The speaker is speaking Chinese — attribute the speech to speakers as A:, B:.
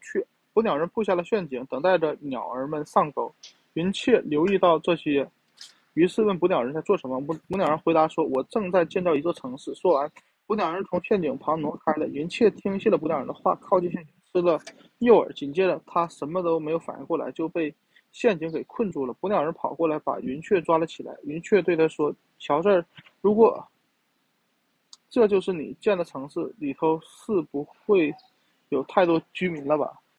A: 雀。捕鸟人布下了陷阱，等待着鸟儿们上钩。云雀留意到这些，于是问捕鸟人在做什么。捕捕鸟人回答说：“我正在建造一座城市。”说完，捕鸟人从陷阱旁挪开了。云雀听信了捕鸟人的话，靠近陷阱吃了诱饵。紧接着，他什么都没有反应过来，就被陷阱给困住了。捕鸟人跑过来，把云雀抓了起来。云雀对他说：“瞧这儿，如果这就是你建的城市，里头是不会有太多居民了吧？”